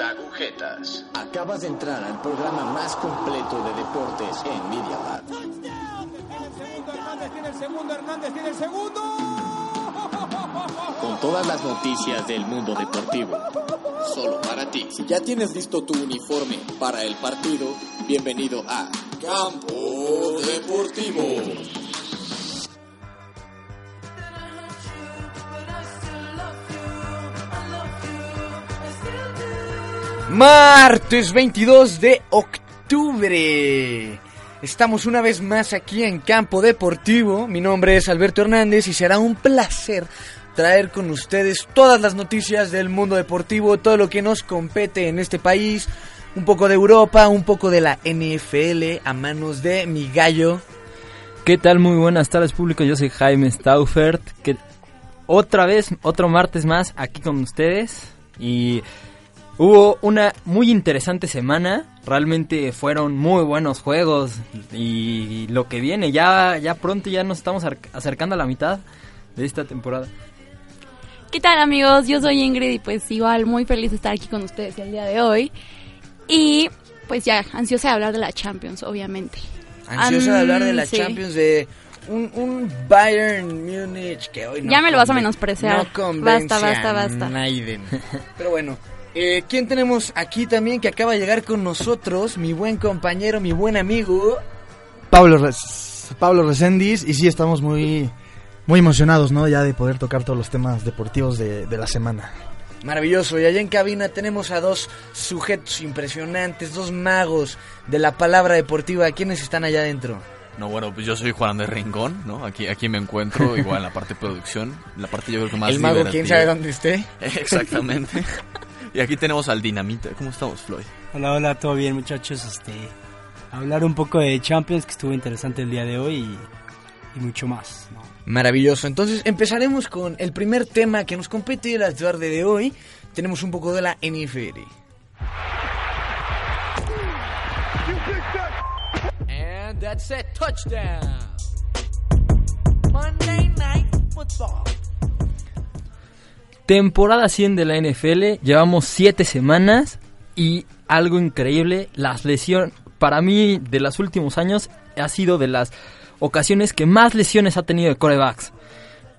agujetas. Acabas de entrar al programa más completo de deportes en Media Lab. Hernández tiene el segundo, Hernández tiene el segundo. Con todas las noticias del mundo deportivo. Solo para ti. Si ya tienes listo tu uniforme para el partido, bienvenido a Campo Deportivo. Martes 22 de octubre. Estamos una vez más aquí en Campo Deportivo. Mi nombre es Alberto Hernández y será un placer traer con ustedes todas las noticias del mundo deportivo, todo lo que nos compete en este país, un poco de Europa, un poco de la NFL a manos de mi gallo. ¿Qué tal? Muy buenas tardes público, yo soy Jaime Staufert, que otra vez, otro martes más aquí con ustedes y Hubo una muy interesante semana, realmente fueron muy buenos juegos y lo que viene, ya, ya pronto ya nos estamos acercando a la mitad de esta temporada. ¿Qué tal amigos? Yo soy Ingrid y pues igual muy feliz de estar aquí con ustedes el día de hoy. Y pues ya, ansiosa de hablar de la Champions, obviamente. Ansiosa de hablar de la Champions de un, un, Bayern Múnich que hoy no Ya me lo vas a menospreciar. No basta, basta, basta. Pero bueno, eh, ¿Quién tenemos aquí también que acaba de llegar con nosotros? Mi buen compañero, mi buen amigo. Pablo, Pablo Reséndiz. Y sí, estamos muy, muy emocionados, ¿no? Ya de poder tocar todos los temas deportivos de, de la semana. Maravilloso. Y allá en cabina tenemos a dos sujetos impresionantes, dos magos de la palabra deportiva. ¿Quiénes están allá adentro? No, bueno, pues yo soy Juan de Rincón, ¿no? Aquí, aquí me encuentro, igual en la parte de producción, la parte yo creo que más El mago, ¿quién sabe dónde esté? Exactamente. Y aquí tenemos al Dinamita. ¿Cómo estamos, Floyd? Hola, hola, todo bien, muchachos. Este, hablar un poco de Champions, que estuvo interesante el día de hoy y, mucho más. Maravilloso. Entonces empezaremos con el primer tema que nos compete la tarde de hoy. Tenemos un poco de la NFL. And that's it, touchdown. Monday Night Football. Temporada 100 de la NFL, llevamos 7 semanas y algo increíble, las lesiones, para mí de los últimos años ha sido de las ocasiones que más lesiones ha tenido de corebacks.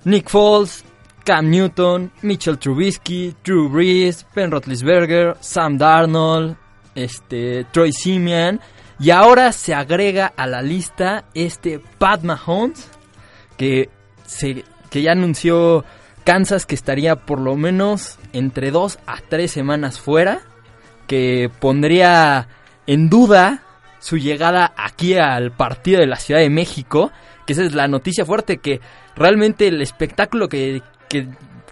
Nick Foles, Cam Newton, Mitchell Trubisky, Drew Brees, Ben Roethlisberger, Sam Darnold, este, Troy Simeon y ahora se agrega a la lista este Pat Mahomes que, se, que ya anunció Kansas que estaría por lo menos entre dos a tres semanas fuera, que pondría en duda su llegada aquí al partido de la Ciudad de México, que esa es la noticia fuerte, que realmente el espectáculo que,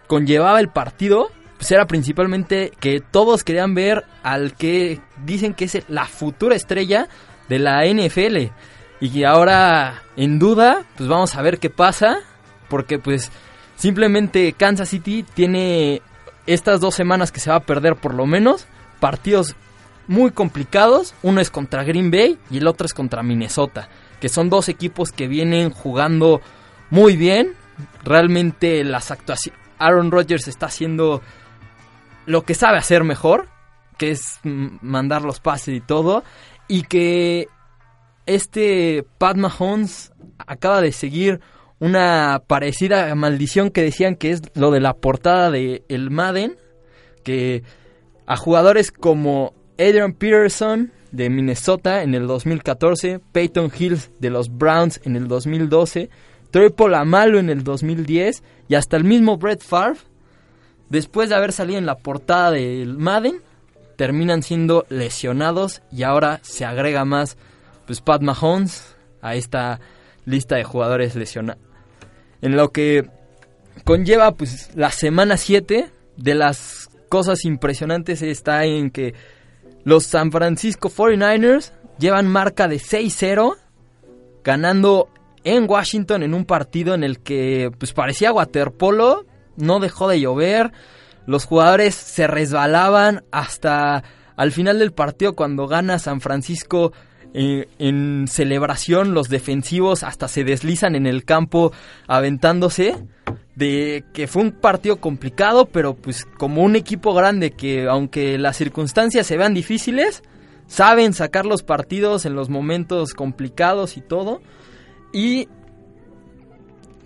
conllevaba el partido pues era principalmente que todos querían ver al que dicen que es la futura estrella de la NFL. Y ahora en duda, pues vamos a ver qué pasa, porque pues Simplemente Kansas City tiene estas dos semanas que se va a perder por lo menos partidos muy complicados. Uno es contra Green Bay y el otro es contra Minnesota, que son dos equipos que vienen jugando muy bien. Realmente las actuaciones... Aaron Rodgers está haciendo lo que sabe hacer mejor, que es mandar los pases y todo. Y que este Pat Mahomes acaba de seguir una parecida maldición que decían que es lo de la portada de el Madden, que a jugadores como Adrian Peterson de Minnesota en el 2014, Peyton Hills de los Browns en el 2012, Troy Polamalu en el 2010 y hasta el mismo Brett Favre, después de haber salido en la portada del Madden, terminan siendo lesionados y ahora se agrega más pues Pat Mahomes a esta lista de jugadores lesionados en lo que conlleva pues la semana 7 de las cosas impresionantes está en que los San Francisco 49ers llevan marca de 6-0, ganando en Washington en un partido en el que pues parecía waterpolo, no dejó de llover, los jugadores se resbalaban hasta al final del partido cuando gana San Francisco eh, en celebración los defensivos hasta se deslizan en el campo aventándose de que fue un partido complicado pero pues como un equipo grande que aunque las circunstancias se vean difíciles saben sacar los partidos en los momentos complicados y todo. Y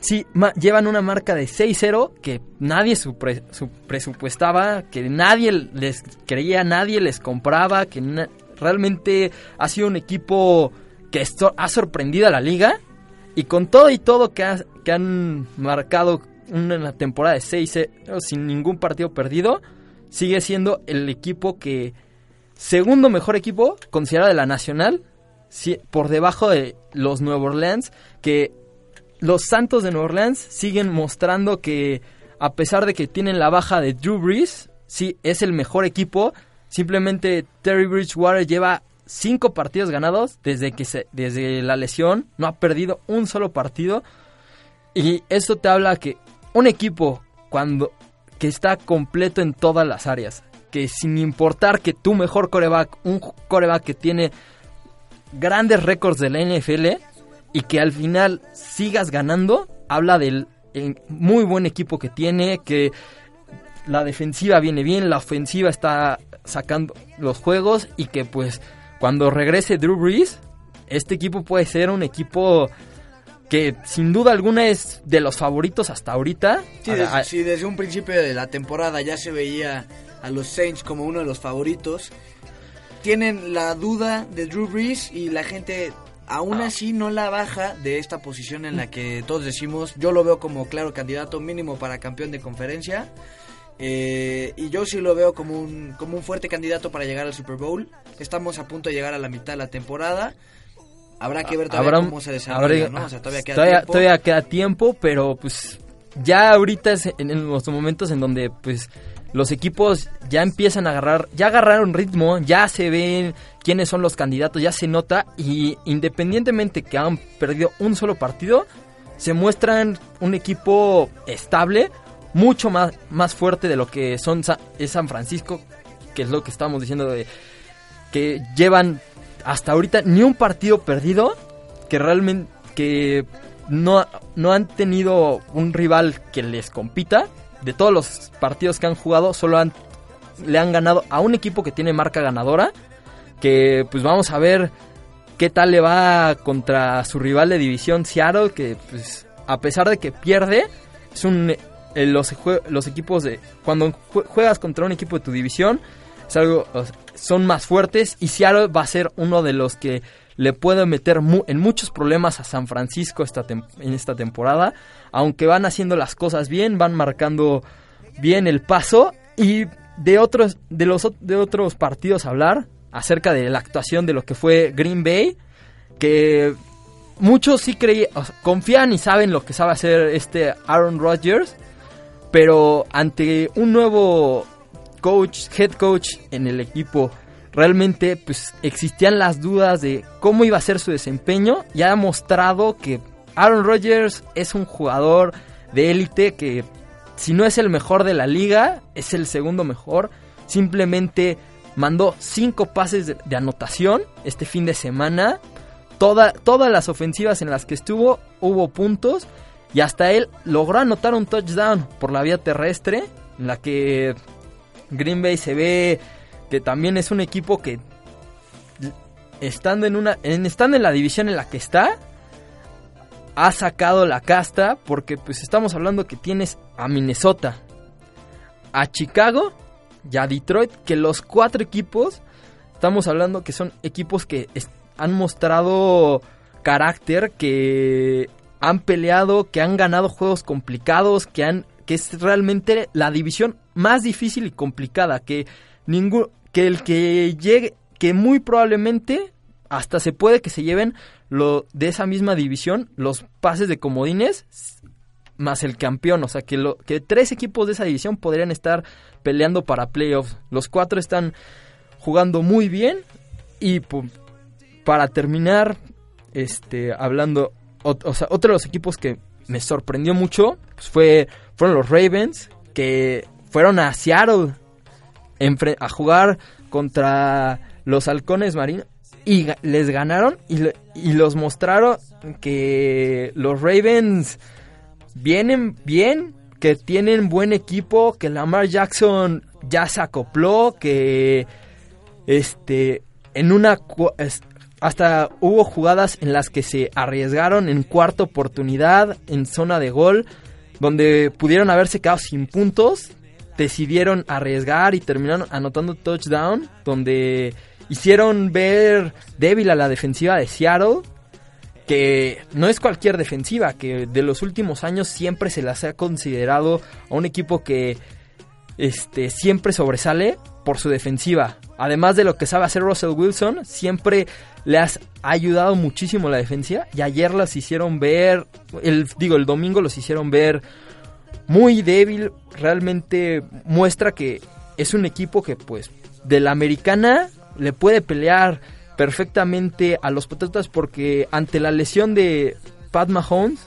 Sí, llevan una marca de 6-0 que nadie su presupuestaba, que nadie les creía, nadie les compraba, que realmente ha sido un equipo que ha sorprendido a la liga. Y con todo y todo que, que han marcado una temporada de 6 sin ningún partido perdido, sigue siendo el equipo que, segundo mejor equipo, considerado de la Nacional, por debajo de los Nueva Orleans, que los Santos de Nueva Orleans siguen mostrando que a pesar de que tienen la baja de Drew Brees, sí es el mejor equipo. Simplemente Terry Bridgewater lleva cinco partidos ganados desde que se, desde la lesión, no ha perdido un solo partido. Y esto te habla que un equipo cuando que está completo en todas las áreas, que sin importar que tu mejor coreback, un coreback que tiene grandes récords de la NFL, y que al final sigas ganando, habla del muy buen equipo que tiene, que la defensiva viene bien, la ofensiva está sacando los juegos y que pues cuando regrese Drew Brees, este equipo puede ser un equipo que sin duda alguna es de los favoritos hasta ahorita. Sí, desde, desde un principio de la temporada ya se veía a los Saints como uno de los favoritos. Tienen la duda de Drew Brees y la gente aún así no la baja de esta posición en la que todos decimos, yo lo veo como claro candidato mínimo para campeón de conferencia. Eh, y yo sí lo veo como un, como un fuerte candidato para llegar al Super Bowl. Estamos a punto de llegar a la mitad de la temporada. Habrá que ver todavía cómo se desarrolla, ¿no? O sea, todavía queda tiempo. Todavía queda tiempo, pero pues ya ahorita es en los momentos en donde pues los equipos ya empiezan a agarrar, ya agarraron ritmo, ya se ven quiénes son los candidatos, ya se nota y independientemente que han perdido un solo partido, se muestran un equipo estable, mucho más, más fuerte de lo que son es San Francisco, que es lo que estábamos diciendo de que llevan hasta ahorita ni un partido perdido, que realmente que no, no han tenido un rival que les compita de todos los partidos que han jugado, solo han, le han ganado a un equipo que tiene marca ganadora. Que pues vamos a ver qué tal le va contra su rival de división Seattle. Que pues a pesar de que pierde, es un, eh, los, los equipos de... Cuando juegas contra un equipo de tu división, es algo, son más fuertes y Seattle va a ser uno de los que le puede meter en muchos problemas a San Francisco esta en esta temporada. Aunque van haciendo las cosas bien, van marcando bien el paso. Y de otros, de los, de otros partidos hablar acerca de la actuación de lo que fue Green Bay. Que muchos sí creían, confían y saben lo que sabe hacer este Aaron Rodgers. Pero ante un nuevo coach, head coach en el equipo realmente pues existían las dudas de cómo iba a ser su desempeño y ha mostrado que Aaron Rodgers es un jugador de élite que si no es el mejor de la liga, es el segundo mejor. Simplemente mandó cinco pases de, anotación este fin de semana. Toda, todas las ofensivas en las que estuvo hubo puntos y hasta él logró anotar un touchdown por la vía terrestre en la que Green Bay se ve que también es un equipo que estando en una en, estando en la división en la que está ha sacado la casta porque pues estamos hablando que tienes a Minnesota, a Chicago y a Detroit, que los cuatro equipos estamos hablando que son equipos que han mostrado carácter, que han peleado, que han ganado juegos complicados, que han que es realmente la división más difícil y complicada, que ningún que el que llegue, que muy probablemente hasta se puede que se lleven lo de esa misma división los pases de comodines más el campeón, o sea que lo que tres equipos de esa división podrían estar peleando para playoffs. Los cuatro están jugando muy bien y para terminar, este, hablando, otro de los equipos que me sorprendió mucho pues fue, fueron los Ravens, que fueron a Seattle a jugar contra los halcones marinos y les ganaron y, y los mostraron que los Ravens vienen bien, que tienen buen equipo, que Lamar Jackson ya se acopló, que este en una hasta hubo jugadas en las que se arriesgaron en cuarta oportunidad en zona de gol donde pudieron haberse quedado sin puntos decidieron arriesgar y terminaron anotando touchdown donde hicieron ver débil a la defensiva de Seattle que no es cualquier defensiva que de los últimos años siempre se las ha considerado a un equipo que este siempre sobresale por su defensiva. Además de lo que sabe hacer Russell Wilson, siempre le has ayudado muchísimo la defensiva y ayer las hicieron ver, digo, el domingo los hicieron ver muy débil, realmente muestra que es un equipo que pues de la americana le puede pelear perfectamente a los Patriotas porque ante la lesión de Pat Mahomes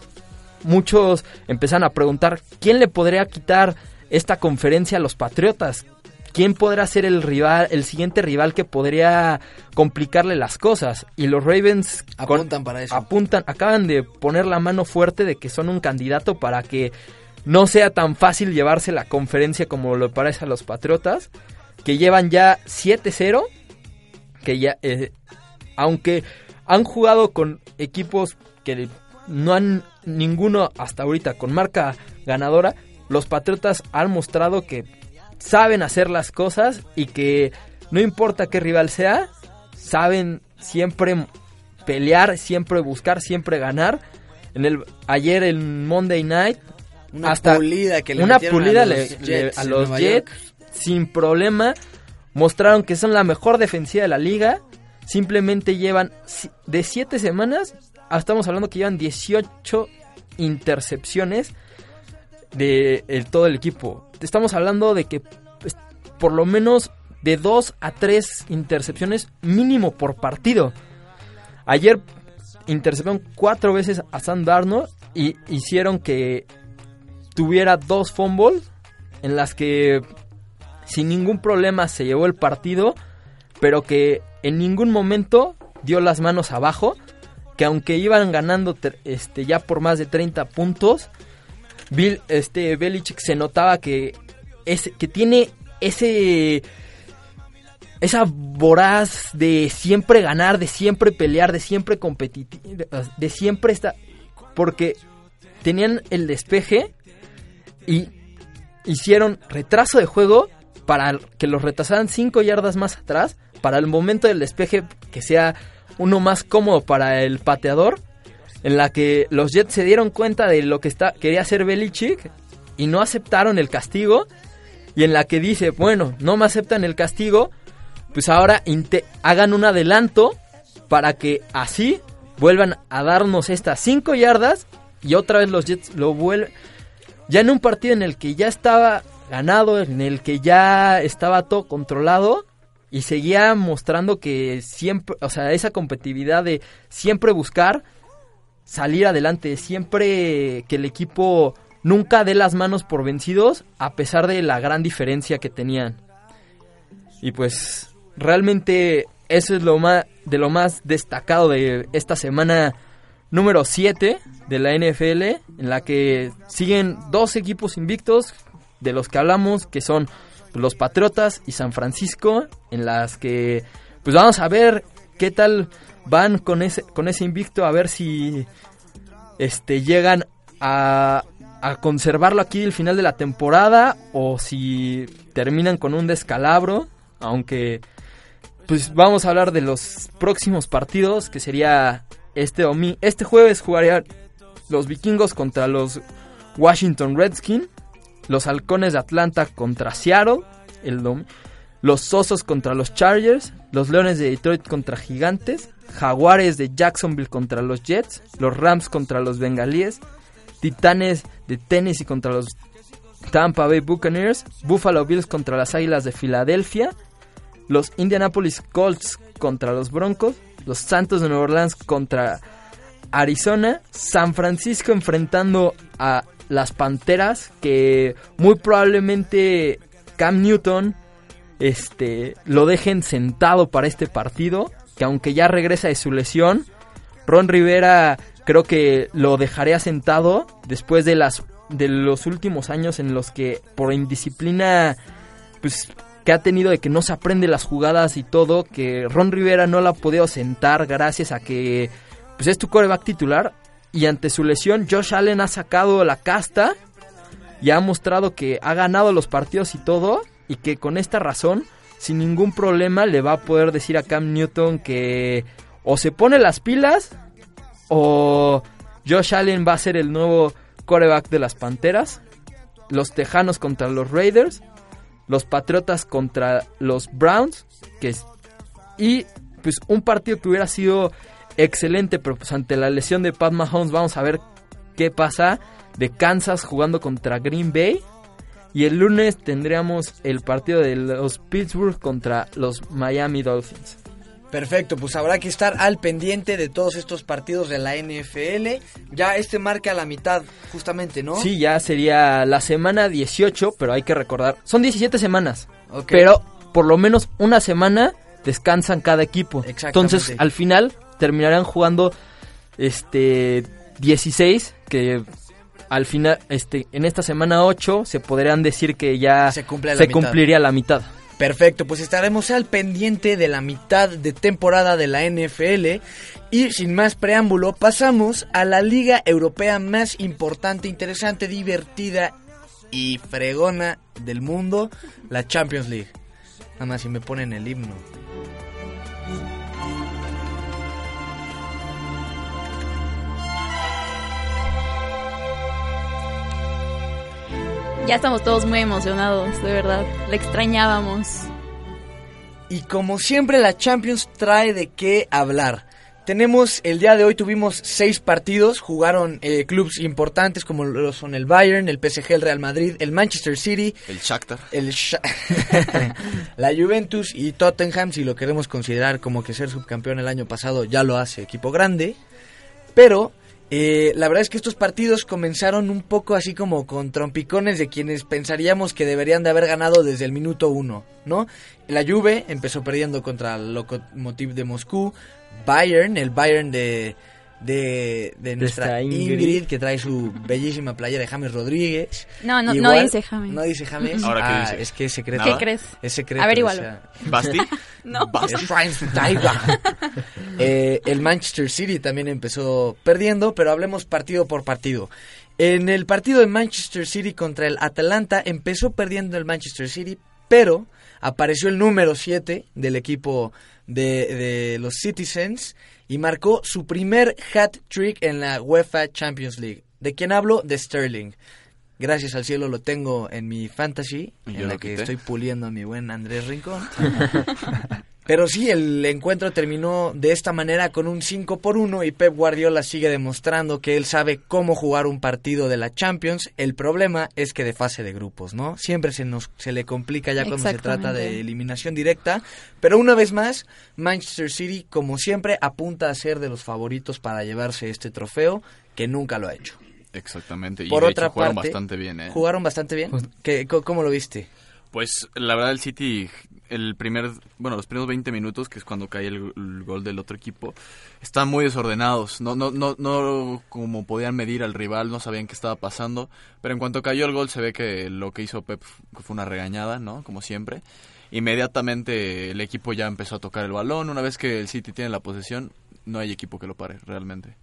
muchos empezaron a preguntar quién le podría quitar esta conferencia a los Patriotas. ¿Quién podrá ser el rival, el siguiente rival que podría complicarle las cosas? Y los Ravens con- Apuntan para eso. apuntan, acaban de poner la mano fuerte de que son un candidato para que no sea tan fácil llevarse la conferencia como lo parece a los Patriotas, que llevan ya 7-0, que ya, eh, aunque han jugado con equipos que no han ninguno hasta ahorita con marca ganadora, los Patriotas han mostrado que saben hacer las cosas y que no importa qué rival sea, saben siempre pelear, siempre buscar, siempre ganar. En el ayer en Monday Night Una hasta pulida que le una metieron a pulida los le- Jets le- a los Jets sin problema mostraron que son la mejor defensiva de la liga. Simplemente llevan de 7 semanas, ah, estamos hablando que llevan 18 intercepciones de el- todo el equipo. Estamos hablando de que pues, por lo menos de 2 a 3 intercepciones mínimo por partido. Ayer interceptaron cuatro veces a Sam Darnold y hicieron que tuviera dos fumbles en las que sin ningún problema se llevó el partido, pero que en ningún momento dio las manos abajo, que aunque iban ganando este ya por más de 30 puntos, Bill este Belichick se notaba que ese que tiene ese esa voraz de siempre ganar, de siempre pelear, de siempre competir, de siempre estar porque tenían el despeje y hicieron retraso de juego para que los retrasaran 5 yardas más atrás para el momento del despeje que sea uno más cómodo para el pateador en la que los Jets se dieron cuenta de lo que está, quería hacer Belichick y no aceptaron el castigo. Y en la que dice, bueno, no me aceptan el castigo, pues ahora hagan un adelanto para que así vuelvan a darnos estas 5 yardas y otra vez los Jets lo vuelven ya en un partido en el que ya estaba ganado, en el que ya estaba todo controlado y seguía mostrando que siempre, o sea, esa competitividad de siempre buscar salir adelante, siempre que el equipo nunca dé las manos por vencidos a pesar de la gran diferencia que tenían. Y pues realmente eso es lo más de lo más destacado de esta semana número 7 de la NFL, en la que siguen dos equipos invictos de los que hablamos, que son los Patriotas y San Francisco, en las que pues vamos a ver qué tal van con ese con ese invicto, a ver si este llegan a conservarlo aquí el final de la temporada o si terminan con un descalabro, aunque pues vamos a hablar de los próximos partidos, que sería este este jueves jugarían los vikingos contra los Washington Redskins, los halcones de Atlanta contra Seattle, el los osos contra los Chargers, los leones de Detroit contra gigantes, jaguares de Jacksonville contra los Jets, los Rams contra los bengalíes, titanes de Tennessee contra los Tampa Bay Buccaneers, Buffalo Bills contra las Águilas de Filadelfia, los Indianapolis Colts contra los Broncos, los Santos de Nueva Orleans contra Arizona, San Francisco enfrentando a las Panteras que muy probablemente Cam Newton este lo dejen sentado para este partido, que aunque ya regresa de su lesión, Ron Rivera creo que lo dejaría sentado después de las de los últimos años en los que por indisciplina pues que ha tenido de que no se aprende las jugadas y todo, que Ron Rivera no la ha podido sentar gracias a que pues es tu coreback titular y ante su lesión Josh Allen ha sacado la casta y ha mostrado que ha ganado los partidos y todo y que con esta razón sin ningún problema le va a poder decir a Cam Newton que o se pone las pilas o Josh Allen va a ser el nuevo coreback de las Panteras, los Tejanos contra los Raiders, los Patriotas contra los Browns, que es, y pues un partido que hubiera sido excelente, pero pues ante la lesión de Pat Mahomes vamos a ver qué pasa de Kansas jugando contra Green Bay. Y el lunes tendríamos el partido de los Pittsburgh contra los Miami Dolphins. Perfecto, pues habrá que estar al pendiente de todos estos partidos de la NFL. Ya este marca la mitad, justamente, ¿no? Sí, ya sería la semana 18, pero hay que recordar, son 17 semanas. Pero por lo menos una semana descansan cada equipo. Entonces, al final terminarán jugando este 16 que al final este en esta semana 8 se podrían decir que ya se, cumpliría la mitad. Perfecto, pues estaremos al pendiente de la mitad de temporada de la NFL y sin más preámbulo pasamos a la liga europea más importante, interesante, divertida y fregona del mundo, la Champions League. Nada más si me ponen el himno. Ya estamos todos muy emocionados, de verdad. La extrañábamos. Y como siempre la Champions trae de qué hablar. Tenemos, el día de hoy tuvimos seis partidos, jugaron eh, clubes importantes como lo son el Bayern, el PSG, el Real Madrid, el Manchester City, el Shakhtar, el la Juventus y Tottenham, si lo queremos considerar como que ser subcampeón el año pasado ya lo hace equipo grande, pero eh, la verdad es que estos partidos comenzaron un poco así como con trompicones de quienes pensaríamos que deberían de haber ganado desde el minuto uno, ¿no? La Juve empezó perdiendo contra el Lokomotiv de Moscú, Bayern, el Bayern de, de, nuestra Ingrid. que trae su bellísima playa de James Rodríguez. No, no, no dice James. No dice James. Ahora, ah, es que es secreto. ¿Qué crees? Es secreto. A ver, igual. ¿Basti? no. Basti. eh, el Manchester City también empezó perdiendo, pero hablemos partido por partido. En el partido de Manchester City contra el Atalanta empezó perdiendo el Manchester City, pero apareció el número 7 del equipo de, de los Citizens y marcó su primer hat trick en la UEFA Champions League. ¿De quién hablo? De Sterling. Gracias al cielo lo tengo en mi fantasy, en la que estoy puliendo a mi buen Andrés Rincón. Pero sí, el encuentro terminó de esta manera con un 5 por 1 y Pep Guardiola sigue demostrando que él sabe cómo jugar un partido de la Champions. El problema es que de fase de grupos, ¿no? Siempre se nos se le complica ya cuando se trata de eliminación directa, pero una vez más, Manchester City como siempre apunta a ser de los favoritos para llevarse este trofeo, que nunca lo ha hecho. Exactamente, y Por de otra hecho jugaron parte, bastante bien, ¿eh? Jugaron bastante bien. ¿Qué, co- ¿Cómo lo viste? Pues la verdad el City, el primer, bueno, los primeros 20 minutos, que es cuando cae el, el gol del otro equipo, están muy desordenados. No, no, no, no como podían medir al rival, no sabían qué estaba pasando. Pero en cuanto cayó el gol se ve que lo que hizo Pep fue una regañada, ¿no? Como siempre. Inmediatamente el equipo ya empezó a tocar el balón. Una vez que el City tiene la posesión, no hay equipo que lo pare, realmente.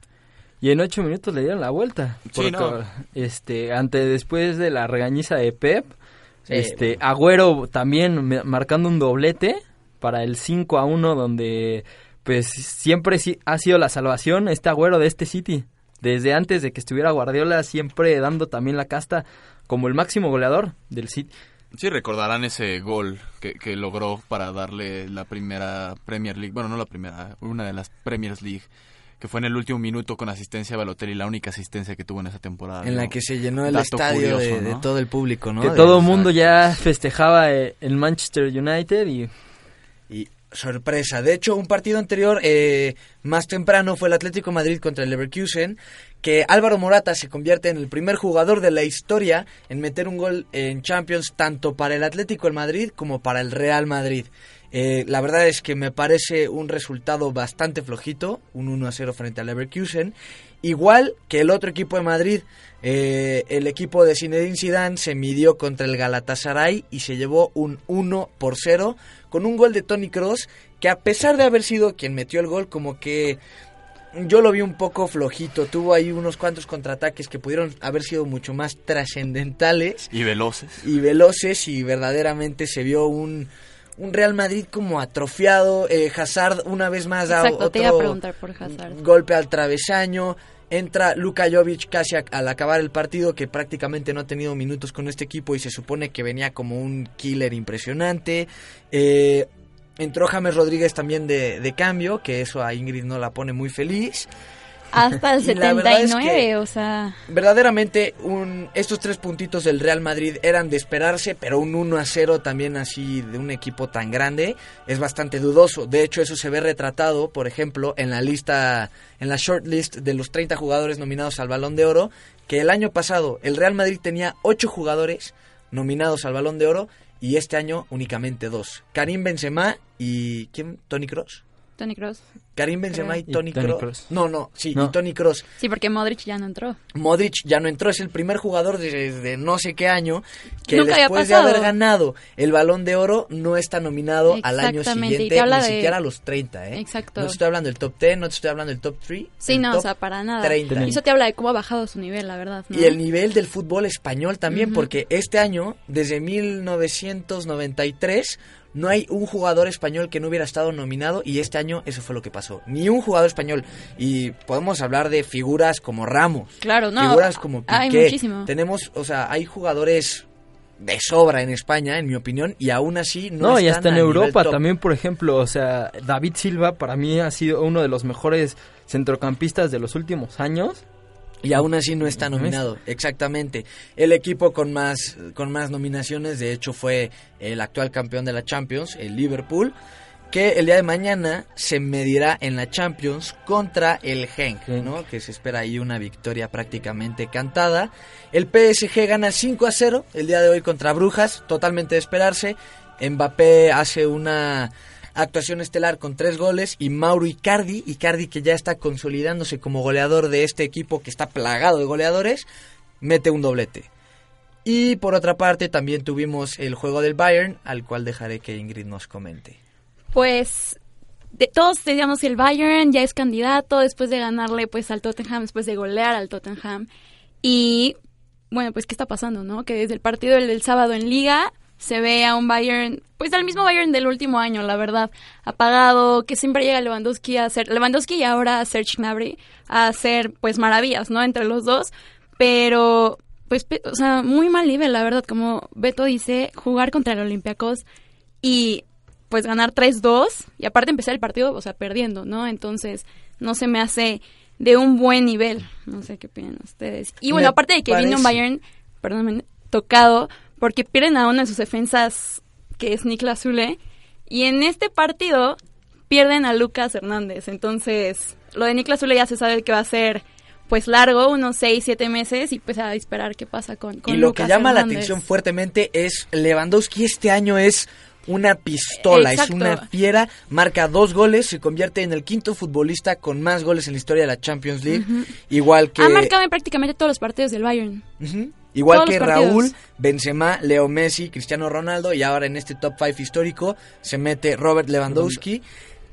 Y en ocho minutos le dieron la vuelta. Sí, no. este, ante después de la regañiza de Pep, Sí, este, Agüero también marcando un doblete para el 5 a 1 donde pues siempre sí ha sido la salvación este Agüero de este City. Desde antes de que estuviera Guardiola siempre dando también la casta como el máximo goleador del City. Sí, recordarán ese gol que, que logró para darle la primera Premier League, bueno, no la primera, una de las Premiers League, que fue en el último minuto con asistencia a Balotelli, la única asistencia que tuvo en esa temporada. En la que se llenó el Dato estadio de, curioso, de ¿no? todo el público, ¿no? Que De- todo el mundo ya festejaba eh, el Manchester United y Y sorpresa. De hecho, un partido anterior, eh, más temprano, fue el Atlético de Madrid contra el Leverkusen, que Álvaro Morata se convierte en el primer jugador de la historia en meter un gol en Champions tanto para el Atlético de Madrid como para el Real Madrid. Eh, la verdad es que me parece un resultado bastante flojito, un 1 a 0 frente al Leverkusen. Igual que el otro equipo de Madrid, eh, el equipo de Zinedine Zidane se midió contra el Galatasaray y se llevó un 1 por 0 con un gol de Tony Cross que a pesar de haber sido quien metió el gol como que yo lo vi un poco flojito, tuvo ahí unos cuantos contraataques que pudieron haber sido mucho más trascendentales y veloces. Y veloces y verdaderamente se vio un un Real Madrid como atrofiado, eh, Hazard una vez más da Exacto, te iba a otro preguntar por Hazard. golpe al travesaño, entra Luka Jovic casi a- al acabar el partido que prácticamente no ha tenido minutos con este equipo y se supone que venía como un killer impresionante. Eh, entró James Rodríguez también de, de cambio, que eso a Ingrid no la pone muy feliz. Hasta el Y la verdad es 79, que- o sea... Verdaderamente, un, estos tres puntitos del Real Madrid eran de esperarse, pero un 1 a 0 también así de un equipo tan grande es bastante dudoso. De hecho, eso se ve retratado, por ejemplo, en la lista, en la shortlist de los 30 jugadores nominados al Balón de Oro, que el año pasado el Real Madrid tenía 8 jugadores nominados al Balón de Oro y este año únicamente dos. Karim Benzema y ¿quién? Tony Cross. Tony Cross. Karim Benzema y. Tony. Kroos. No, no, sí, No. y Tony Cross. Sí, porque Modric ya no entró. Modric ya no entró, es el primer jugador desde no sé qué año que Nunca después de haber ganado el Balón de Oro no está nominado al año Exactamente, y siguiente, ni de- siquiera a los 30, ¿eh? Exacto. No te estoy hablando del top 10, no te estoy hablando del top 3. Sí, no, o sea, para nada. 30. Y eso te habla de cómo ha bajado su nivel, la verdad. ¿no? Y el nivel del fútbol español también, porque este año, desde 1993, no hay un jugador español que no hubiera estado nominado y este año eso fue lo que pasó. Ni un jugador español. Y podemos hablar de figuras como Ramos. Claro, no, Figuras como hay Piqué. muchísimo. Tenemos, o sea, hay jugadores de sobra en España, en mi opinión, y aún así no, No, y están hasta en Europa también, por ejemplo, o sea, David Silva para mí ha sido uno de los mejores centrocampistas de los últimos años. Y aún así no está No nominado, exactamente. El equipo con más, con más nominaciones, de hecho, fue el actual campeón de la Champions, el Liverpool, que el día de mañana se medirá en la Champions contra el Genk, ¿no? Que se espera ahí una victoria prácticamente cantada. El PSG gana 5 a 0 el día de hoy contra Brujas, totalmente de esperarse. Mbappé hace una actuación estelar con tres goles y Mauro Icardi, Icardi que ya está consolidándose como goleador de este equipo que está plagado de goleadores, mete un doblete. Y por otra parte también tuvimos el juego del Bayern, al cual dejaré que Ingrid nos comente. Pues de todos digamos que el Bayern ya es candidato después de ganarle pues al Tottenham, después de golear al Tottenham. Y bueno, pues qué está pasando, ¿no? Que desde el partido del sábado en liga se ve a un Bayern, pues al mismo Bayern del último año, la verdad, apagado, que siempre llega Lewandowski a hacer, Lewandowski y ahora a Serge Gnabry a hacer pues maravillas, ¿no? Entre los dos, pero pues, o sea, muy mal nivel, la verdad, como Beto dice, jugar contra el Olympiacos y pues ganar 3-2 y aparte empezar el partido, o sea, perdiendo, ¿no? Entonces, no se me hace de un buen nivel. No sé qué opinan ustedes. Y bueno, Me aparte de que vino un parece- Bayern, perdóname, tocado, porque pierden a una de sus defensas, que es Niklas Zule, y en este partido pierden a Lucas Hernández. Entonces, lo de Niklas Zule ya se sabe que va a ser pues largo, unos 6, 7 meses, y pues a esperar qué pasa con, con y lo Lucas que llama la atención fuertemente es Lewandowski este año es una pistola, Exacto. es una fiera, marca dos goles, se convierte en el quinto futbolista con más goles en la historia de la Champions League, igual que Ha marcado en prácticamente todos los partidos del Bayern. Igual Todos que. Raúl, Benzema, Leo Messi, Cristiano Ronaldo y ahora en este top 5 histórico se mete Robert Lewandowski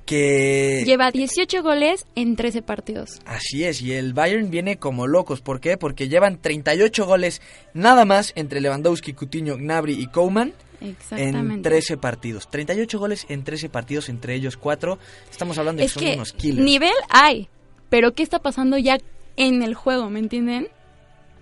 que Lleva 18 goles en 13 partidos. Así es, y el Bayern viene como locos. ¿Por qué? Porque llevan 38 goles nada más entre Lewandowski, Coutinho, Gnabry y en Exactamente. 13 partidos. 38 goles en 13 partidos, entre ellos 4. Estamos hablando de es que son que unos killers. nivel hay, pero ¿qué está pasando ya en el juego? ¿Me entienden?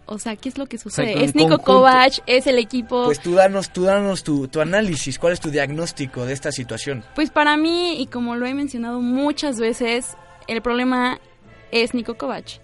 O sea, ¿qué es lo que sucede? es Nico. Kovac, es el equipo. Pues tú danos, tú danos tu, tu análisis, ¿cuál es tu diagnóstico de esta situación? Pues para mí, y como lo he mencionado muchas veces, el problema es Nico Kovac.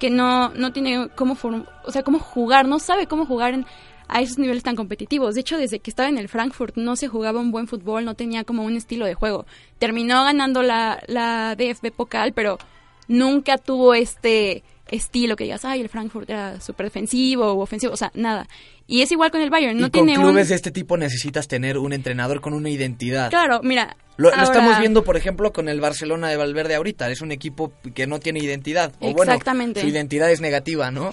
Que no, no tiene cómo, form- o sea, cómo jugar, no sabe cómo jugar en- a esos niveles tan competitivos. De hecho, desde que estaba en el Frankfurt no se jugaba un buen fútbol, no tenía como un estilo de juego. Terminó ganando la, la DFB Pokal, pero nunca tuvo este estilo que digas, ay, el Frankfurt era súper defensivo o ofensivo, o sea, nada. Y es igual con el Bayern, no y con tiene clubes un... de este tipo necesitas tener un entrenador con una identidad. Claro, mira. Lo, estamos viendo, por ejemplo, con el Barcelona de Valverde ahorita. Es un equipo que no tiene identidad. O bueno, Exactamente. su identidad es negativa, ¿no?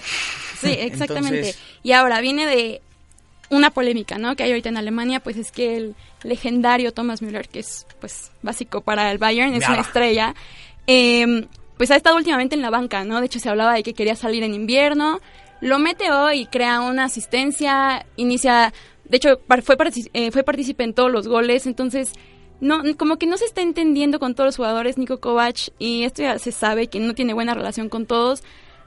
Sí, exactamente. Entonces- Y ahora viene de una polémica, ¿no? Que hay ahorita en Alemania, pues es que el legendario Thomas Müller, que es pues básico para el Bayern, es una estrella, eh, pues ha estado últimamente en la banca, ¿no? De hecho se hablaba de que quería salir en invierno, lo mete hoy, crea una asistencia, inicia, de hecho fue, eh, fue partícipe en todos los goles, entonces no, como que no se está entendiendo con todos los jugadores Nico Kovac y esto ya se sabe que no tiene buena relación con todos,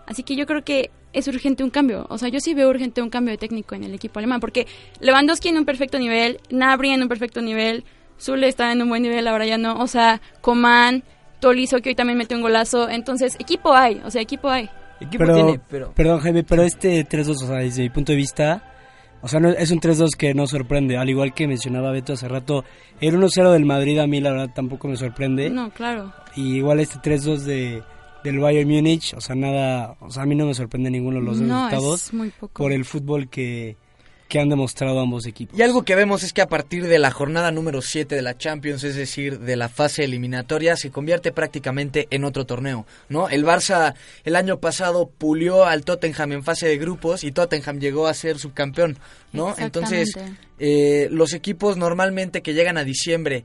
así que yo creo que es urgente un cambio, o sea, yo sí veo urgente un cambio de técnico en el equipo alemán, porque Lewandowski en un perfecto nivel, Nabri en un perfecto nivel, Zule está en un buen nivel, ahora ya no, o sea, Coman, Tolizo que hoy también metió un golazo, entonces equipo hay, o sea, equipo hay. pero, Perdón, Jaime, pero este 3-2, o sea, desde mi punto de vista, o sea, no, es un 3-2 que no sorprende. Al igual que mencionaba Beto hace rato, el 1-0 del Madrid a mí la verdad tampoco me sorprende. No, claro. Y igual este 3-2 de, del Bayern Múnich, o sea, nada, o sea, a mí no me sorprende ninguno de los dos No, resultados es muy poco. por el fútbol que, que han demostrado ambos equipos. Y algo que vemos es que a partir de la jornada número 7 de la Champions, es decir, de la fase eliminatoria, se convierte prácticamente en otro torneo, ¿no? El Barça el año pasado pulió al Tottenham en fase de grupos y Tottenham llegó a ser subcampeón, ¿no? Entonces, eh, los equipos normalmente que llegan a diciembre,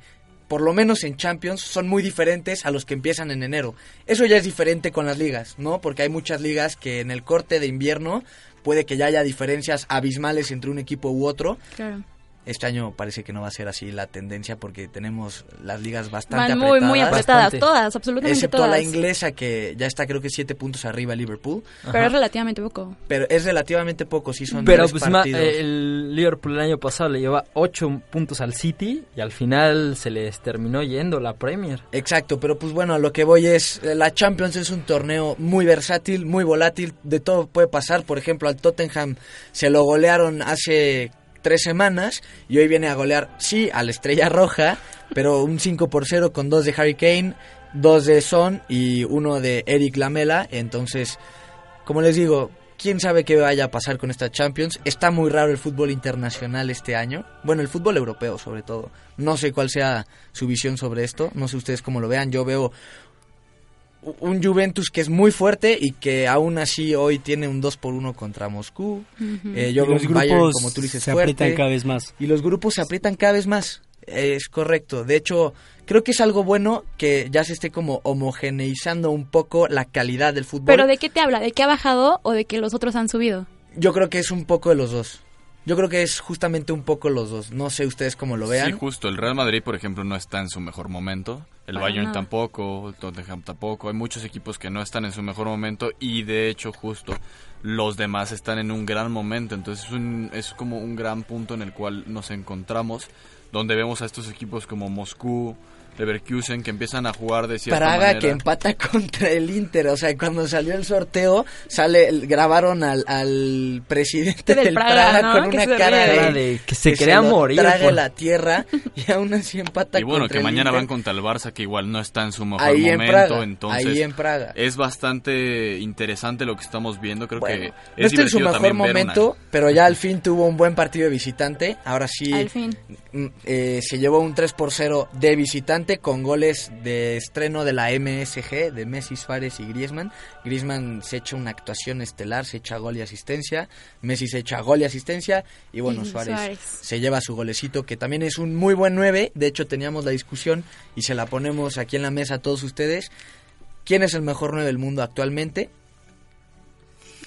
por lo menos en Champions, son muy diferentes a los que empiezan en enero. Eso ya es diferente con las ligas, ¿no? Porque hay muchas ligas que en el corte de invierno puede que ya haya diferencias abismales entre un equipo u otro. Claro. Este año parece que no va a ser así la tendencia porque tenemos las ligas bastante Van muy, muy apretadas, Bastante. todas, absolutamente Excepto todas. la inglesa que ya está creo que siete puntos arriba Liverpool. Pero es relativamente poco. Pero es relativamente poco, sí son Pero tres pues ma- partidos. el Liverpool el año pasado le lleva 8 puntos al City y al final se les terminó yendo la Premier. Exacto, pero pues bueno, a lo que voy es, eh, la Champions es un torneo muy versátil, muy volátil, de todo puede pasar. Por ejemplo, al Tottenham se lo golearon hace tres semanas y hoy viene a golear, sí, a la Estrella Roja, pero un 5 por 0 con dos de Harry Kane, dos de Son y uno de Eric Lamela. Entonces, como les digo, quién sabe qué vaya a pasar con esta Champions. Está muy raro el fútbol internacional este año. Bueno, el fútbol europeo sobre todo. No sé cuál sea su visión sobre esto. No sé ustedes cómo lo vean. Yo veo un Juventus que es muy fuerte y que aún así hoy tiene un 2 por 1 contra Moscú. Eh, yo Y veo los Bayern, grupos como tú dices, se fuerte. aprietan cada vez más. Y los grupos se aprietan cada vez más. Es correcto. De hecho, creo que es algo bueno que ya se esté como homogeneizando un poco la calidad del fútbol. Pero ¿de qué te habla? ¿De que ha bajado o de que los otros han subido? Yo creo que es un poco de los dos. Yo creo que es justamente un poco los dos. No sé ustedes cómo lo vean. Sí, justo. El Real Madrid, por ejemplo, no está en su mejor momento. El Para Bayern nada. tampoco, el Tottenham tampoco. Hay muchos equipos que no están en su mejor momento y de hecho justo los demás están en un gran momento. Entonces es, un- es como un gran punto en el cual nos encontramos, donde vemos a estos equipos como Moscú, Leverkusen, que empiezan a jugar de cierta Praga manera. que empata contra el Inter. O sea, cuando salió el sorteo, sale grabaron al, al presidente Del del, Praga, Praga, ¿no? con Que una se cara de, Cara de que se quería lo morir Trague por- la tierra y aún así empata Y bueno, contra que el mañana Inter. van contra el Barça, que igual no está en su mejor Ahí en momento. Praga, entonces, ahí en Praga. es bastante interesante lo que estamos viendo. Creo Bueno, que no es está en su mejor una- momento, pero ya al fin tuvo un buen partido de visitante. Ahora sí Al fin. mm, eh, se llevó un 3 por 0 de visitante con goles de estreno de la MSG de Messi, Suárez y Griezmann. Griezmann se echa una actuación estelar, se echa gol y asistencia. Messi se echa gol y asistencia. Y bueno, Suárez. se lleva su golecito, que también es un muy buen 9. De hecho, teníamos la discusión y se la ponemos aquí en la mesa a todos ustedes. ¿Quién es el mejor 9 del mundo actualmente?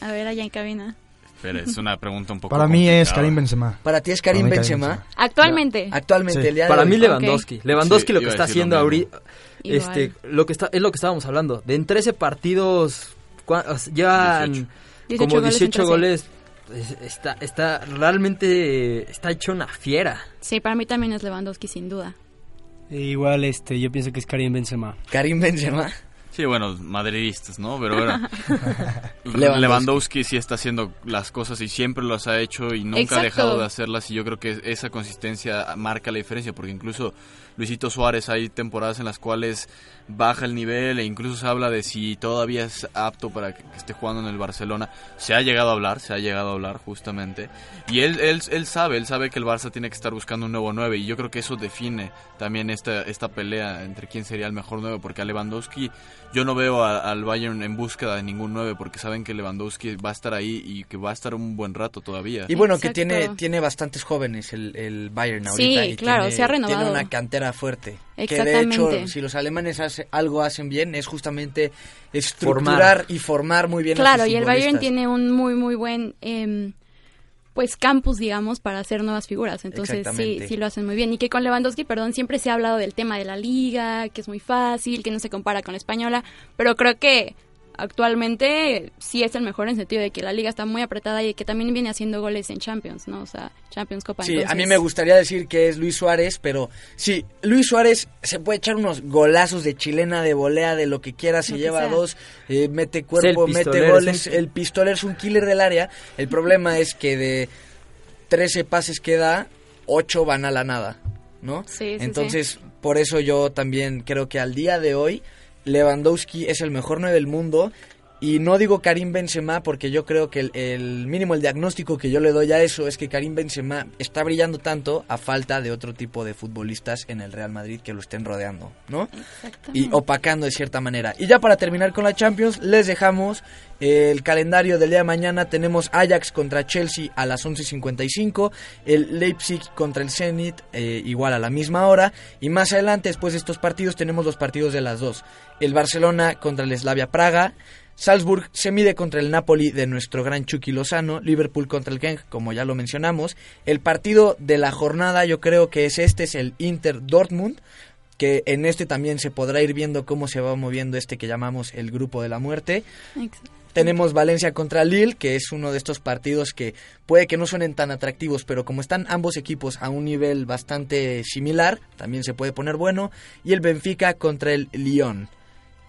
A ver, allá en cabina. Pero es una pregunta un poco Para mí es complicada. Karim Benzema. Para ti es Karim Para mí Benzema. Actualmente. Actualmente, Sí. el día de Para hoy. mí Lewandowski. Ok. Lewandowski Sí, lo que está haciendo ahorita Igual. este lo que está es lo que estábamos hablando. De en 13 partidos llevan 18. 18 como goles en 18 13. goles. Es- Está está realmente está hecho una fiera. Sí, para mí también es Lewandowski, sin duda. E igual, este, yo pienso que es Karim Benzema. Karim Benzema. Sí, bueno, madridistas, ¿no? Pero bueno, Lewandowski. Lewandowski sí está haciendo las cosas y siempre las ha hecho y nunca ha dejado de hacerlas y yo creo que esa consistencia marca la diferencia porque incluso Luisito Suárez hay temporadas en las cuales baja el nivel e incluso se habla de si todavía es apto para que, que esté jugando en el Barcelona. Se ha llegado a hablar, se ha llegado a hablar justamente y él, él, él sabe, él sabe que el Barça tiene que estar buscando un nuevo 9 y yo creo que eso define también esta, esta pelea entre quién sería el mejor 9 porque a Lewandowski yo no veo a- al Bayern en búsqueda de ningún 9 porque saben que Lewandowski va a estar ahí y que va a estar un buen rato todavía. Y bueno, que tiene, tiene bastantes jóvenes el, el Bayern Sí, ahorita. y claro, tiene- se ha renovado. Tiene una cantera fuerte. Que de hecho, si los alemanes hace- algo hacen bien, es justamente estructurar Formar. y formar muy bien a Claro, sus y el Bayern tiene un muy, muy buen, em, pues, campus, digamos, para hacer nuevas figuras. Entonces, sí, sí lo hacen muy bien. Y que con Lewandowski, perdón, siempre se ha hablado del tema de la liga, que es muy fácil, que no se compara con la española, pero creo que actualmente sí es el mejor en sentido de que la liga está muy apretada y que también viene haciendo goles en Champions, ¿no? O sea, Champions Copa. Sí, a mí me gustaría decir que es Luis Suárez, pero sí, Luis Suárez se puede echar unos golazos de chilena, de volea, de lo que quiera, se Lo lleva dos, eh, mete cuerpo, mete goles, un- el pistolero es un killer del área. El problema es que de 13 pases que da, 8 van a la nada, ¿no? Sí, sí, Entonces, por eso yo también creo que al día de hoy Lewandowski es el mejor 9 del mundo y no digo Karim Benzema porque yo creo que el, el mínimo, el diagnóstico que yo le doy a eso es que Karim Benzema está brillando tanto a falta de otro tipo de futbolistas en el Real Madrid que lo estén rodeando, ¿no? Y opacando de cierta manera. Y ya para terminar con la Champions, les dejamos el calendario del día de mañana. Tenemos Ajax contra Chelsea a las 11.55, el Leipzig contra el Zenit eh, igual a la misma hora. Y más adelante, después de estos partidos, tenemos los partidos de las dos. El Barcelona contra el Slavia Praga. Salzburg se mide contra el Napoli de nuestro gran Chucky Lozano, Liverpool contra el Genk, como ya lo mencionamos. El partido de la jornada yo creo que es este, es el Inter Dortmund, que en este también se podrá ir viendo cómo se va moviendo este que llamamos el grupo de la muerte. Exacto. Tenemos Valencia contra Lille, que es uno de estos partidos que puede que no suenen tan atractivos, pero como están ambos equipos a un nivel bastante similar, también se puede poner bueno. Y el Benfica contra el Lyon.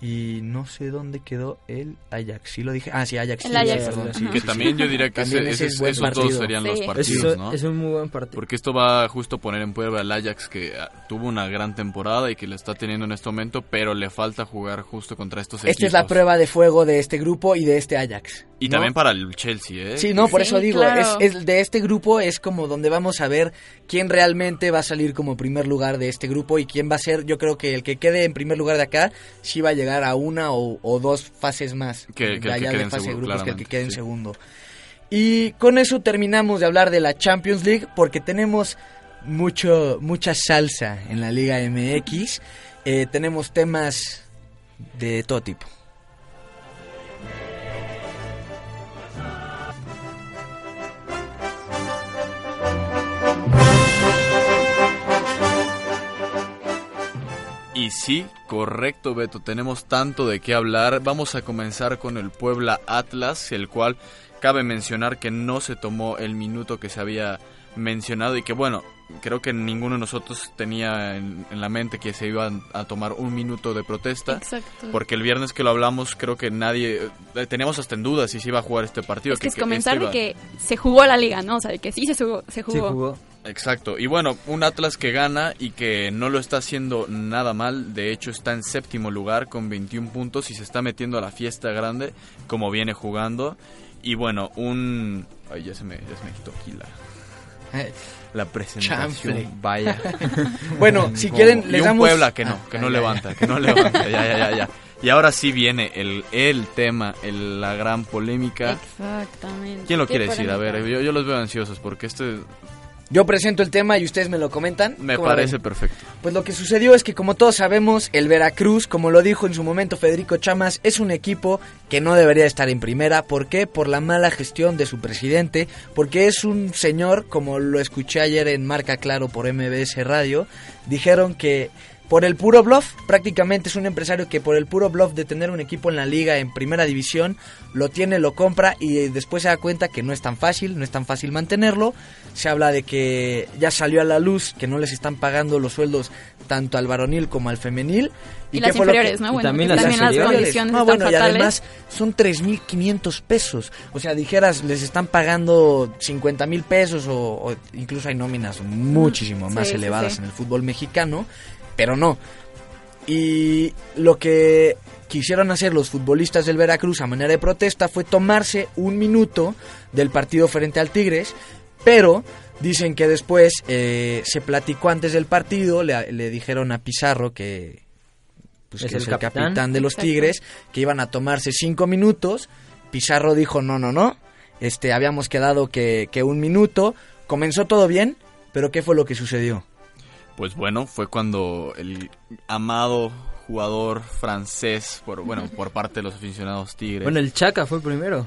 Y no sé dónde quedó el Ajax. Sí lo dije. Ah, sí, Ajax. El sí, Ajax. perdón, sí, que sí, también sí. yo diría que ese- ese es esos dos serían los partidos, es un muy buen partido. Porque esto va justo a poner en prueba al Ajax que ah, tuvo una gran temporada y que le está teniendo en este momento, pero le falta jugar justo contra estos equipos. Esta es la prueba de fuego de este grupo y de este Ajax. Y ¿no? también para el Chelsea, ¿eh? Sí, no, por Sí, eso digo, claro. es, es de este grupo es como donde vamos a ver quién realmente va a salir como primer lugar de este grupo y quién va a ser, yo creo que el que quede en primer lugar de acá sí va a llegar a una o, o dos fases más Que- que de que de fase de segundo, grupos que el que claramente, quede en segundo. Y con eso terminamos de hablar de la Champions League porque tenemos mucho mucha salsa en la Liga MX. Eh, tenemos temas de todo tipo. Y sí, correcto, Beto, tenemos tanto de qué hablar. Vamos a comenzar con el Puebla Atlas, el cual cabe mencionar que no se tomó el minuto que se había mencionado y que bueno, creo que ninguno de nosotros tenía en, en la mente que se iba a tomar un minuto de protesta. Exacto. Porque el viernes que lo hablamos, creo que nadie. eh, teníamos hasta en dudas si se iba a jugar este partido. Es que es que comenzar esto de iba- que se jugó la liga, ¿no? O sea, de que sí se jugó. Se jugó. Exacto. Y bueno, un Atlas que gana y que no lo está haciendo nada mal. De hecho, está en séptimo lugar con 21 puntos y se está metiendo a la fiesta grande como viene jugando. Y bueno, un... Ay, ya se me, ya se me quitó aquí la, la presentación. Chanfle. Vaya. Bueno, si quieren, y les un damos- Puebla que no, Ah, que ah, no levanta, ya. que no levanta. Ya, ya, ya, ya. Y ahora sí viene el, el tema, el- la gran polémica. Exactamente. ¿Quién lo quiere decir? A ver, yo, yo los veo ansiosos porque este Yo presento el tema y ustedes me lo comentan. me ¿Cómo la parece perfecto. Pues lo que sucedió es que como todos sabemos, el Veracruz, como lo dijo en su momento Federico Chamas, es un equipo que no debería estar en primera. ¿Por qué? Por la mala gestión de su presidente, porque es un señor, como lo escuché ayer en Marca Claro por MBS Radio, dijeron que por el puro bluff, prácticamente es un empresario que por el puro bluff de tener un equipo en la liga en primera división, lo tiene, lo compra y después se da cuenta que no es tan fácil, no es tan fácil mantenerlo. Se habla de que ya salió a la luz que no les están pagando los sueldos tanto al varonil como al femenil. Y, las inferiores, ¿no? Bueno, también, las, condiciones no, bueno, y además son 3.500 pesos. O sea, dijeras, les están pagando 50 mil pesos o, o, incluso hay nóminas muchísimo más Sí, sí, elevadas sí. en el fútbol mexicano, pero no. Y lo que quisieron hacer los futbolistas del Veracruz a manera de protesta fue tomarse un minuto del partido frente al Tigres, pero dicen que después eh, se platicó antes del partido, le, le dijeron a Pizarro que, pues, Es que el es el capitán. capitán de los. Tigres, que iban a tomarse cinco minutos. Pizarro dijo no, no, no. Este, habíamos quedado que, que un minuto. Comenzó todo bien, pero ¿qué fue lo que sucedió? Pues bueno, fue cuando el amado jugador francés, por bueno, por parte de los aficionados Tigres. Bueno, el Chaca fue el primero.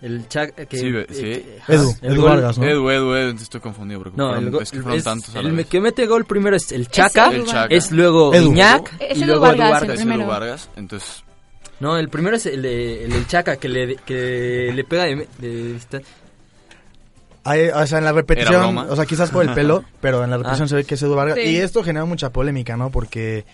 El Chaca que... Sí, eh, sí. que- Edu, el Edu gol- Vargas, ¿no? Edu, Edu, Edu, estoy confundido porque No, fueron- el, es que fueron es- tantos a el vez. que mete gol primero es el Chaca, El Chaca. es luego Edu. Iñak Es y luego Vargas, Edu el Vargas. Es Edu primero. Vargas, entonces No, el primero es el, de- el del Chaca que le, que le pega de... de- está- O sea, en la repetición, o sea, quizás por el pelo, pero en la repetición Ah. se ve que es Edu Vargas. Sí. Y esto genera mucha polémica, ¿no? Porque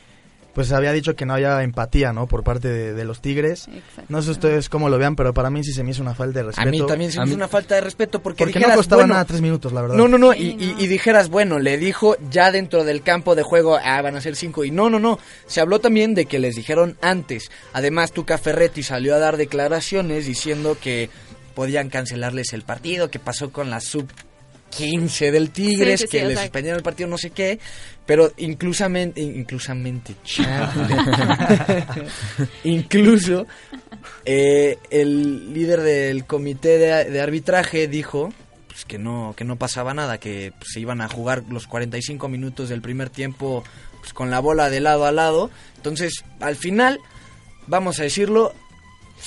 pues se había dicho que no había empatía, ¿no? Por parte de, de los Tigres. Exacto. No sé ustedes cómo lo vean, pero para mí sí se me hizo una falta de A respeto. mí también se A me hizo una falta de respeto porque, Porque dijeras, no costaba bueno, nada tres minutos, la verdad. No, no, no, y, Sí, y- no. y dijeras, bueno, le dijo ya dentro del campo de juego, ah, van a ser cinco. Y no, no, no. Se habló también de que les dijeron antes. Además, Tuca Ferretti salió a dar declaraciones diciendo que podían cancelarles el partido, que pasó con la sub 15 del Tigres, Sí, sí, que sí, sea- suspendieron el partido, no sé qué. Pero inclusamente, inclusamente, incluso eh, el líder del comité de, de arbitraje dijo pues, que no que no pasaba nada, que pues, se iban a jugar los 45 minutos del primer tiempo pues, con la bola de lado a lado. Entonces, al final, vamos a decirlo,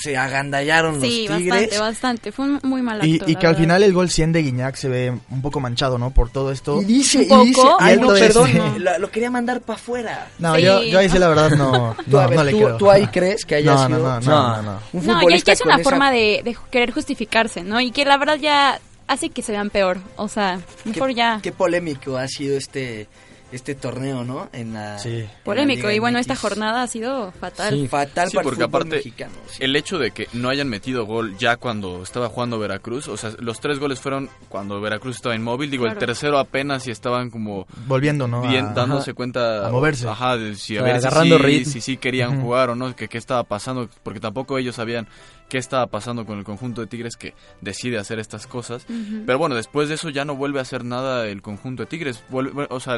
se agandallaron Sí, los Tigres. bastante, bastante. Fue un muy mal acto. Y, y que al final el gol 100 de Guiñac se ve un poco manchado, ¿no? Por todo esto. Y dice, Un y dice, poco. ay Y no, es- perdón, lo, lo quería mandar para afuera. No, Sí. yo, yo ahí sí la verdad no, a no, ver, no le tú- creo. tú ahí crees que haya no, no, sido no, no, No. no, no. un No, ya, futbolista ya es una esa- forma de, de querer justificarse, ¿no? Y que la verdad ya hace que se vean peor. O sea, mejor qué, ya. qué polémico ha sido este este torneo, ¿no? En la Sí. en la Polémico. Y bueno, MX. esta jornada ha sido fatal. Sí. fatal Sí, para porque el fútbol aparte mexicano. sí. el hecho de que no hayan metido gol ya cuando estaba jugando Veracruz, o sea, los tres goles fueron cuando Veracruz estaba inmóvil, digo, Claro. el tercero apenas y estaban como Volviendo, ¿no? bien A- dándose cuenta a moverse. ajá, de si a O sea, ver si agarrando sí- ritmo. si sí querían jugar o no, que qué estaba pasando, porque tampoco ellos sabían qué estaba pasando con el conjunto de Tigres que decide hacer estas cosas. Pero bueno, después de eso ya no vuelve a hacer nada el conjunto de Tigres. Vuelve- o sea,